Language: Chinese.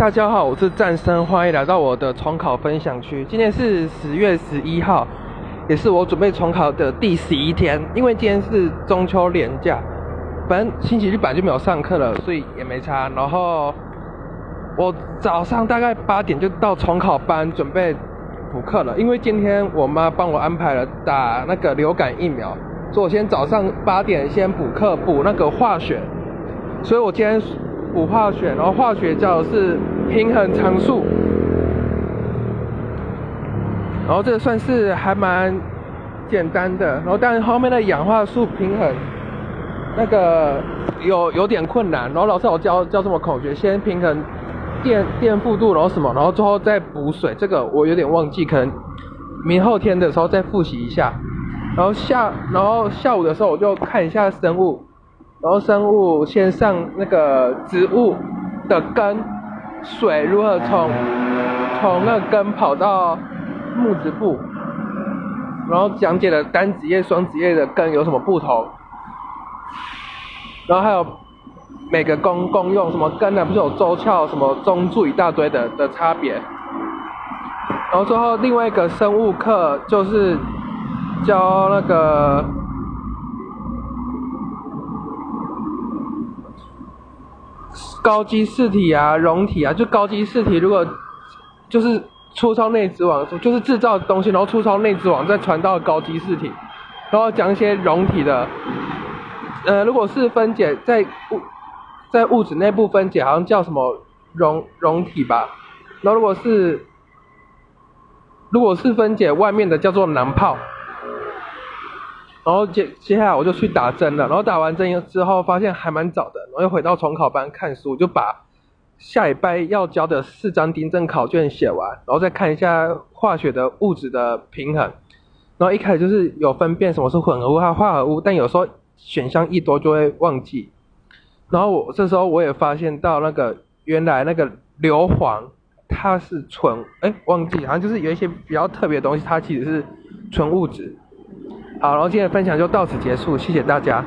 大家好，我是战生，欢迎来到我的重考分享区。今天是十月十一号，也是我准备重考的第十一天。因为今天是中秋连假，反正星期日本来就没有上课了，所以也没差。然后我早上大概八点就到重考班准备补课了，因为今天我妈帮我安排了打那个流感疫苗，所以我先早上八点先补课，补那个化学。所以我今天。补化学，然后化学教的是平衡常数，然后这个算是还蛮简单的，然后但后面的氧化素平衡那个有有点困难，然后老师有教教什么口诀，先平衡电电负度，然后什么，然后最后再补水，这个我有点忘记，可能明后天的时候再复习一下，然后下然后下午的时候我就看一下生物。然后生物先上那个植物的根，水如何从从那根跑到木质部，然后讲解了单子叶、双子叶的根有什么不同，然后还有每个功功用，什么根呢不是有周鞘、什么中柱一大堆的的差别，然后最后另外一个生物课就是教那个。高基四体啊，溶体啊，就高基四体，如果就是粗糙内质网，就是制造东西，然后粗糙内质网再传到高基四体，然后讲一些溶体的，呃，如果是分解在物在物质内部分解，好像叫什么溶溶体吧，然后如果是如果是分解外面的，叫做囊泡。然后接接下来我就去打针了，然后打完针之后发现还蛮早的，然后又回到重考班看书，就把下礼拜要交的四张订正考卷写完，然后再看一下化学的物质的平衡。然后一开始就是有分辨什么是混合物和化合物，但有时候选项一多就会忘记。然后我这时候我也发现到那个原来那个硫磺它是纯，哎忘记，好像就是有一些比较特别的东西，它其实是纯物质。好，然后今天的分享就到此结束，谢谢大家。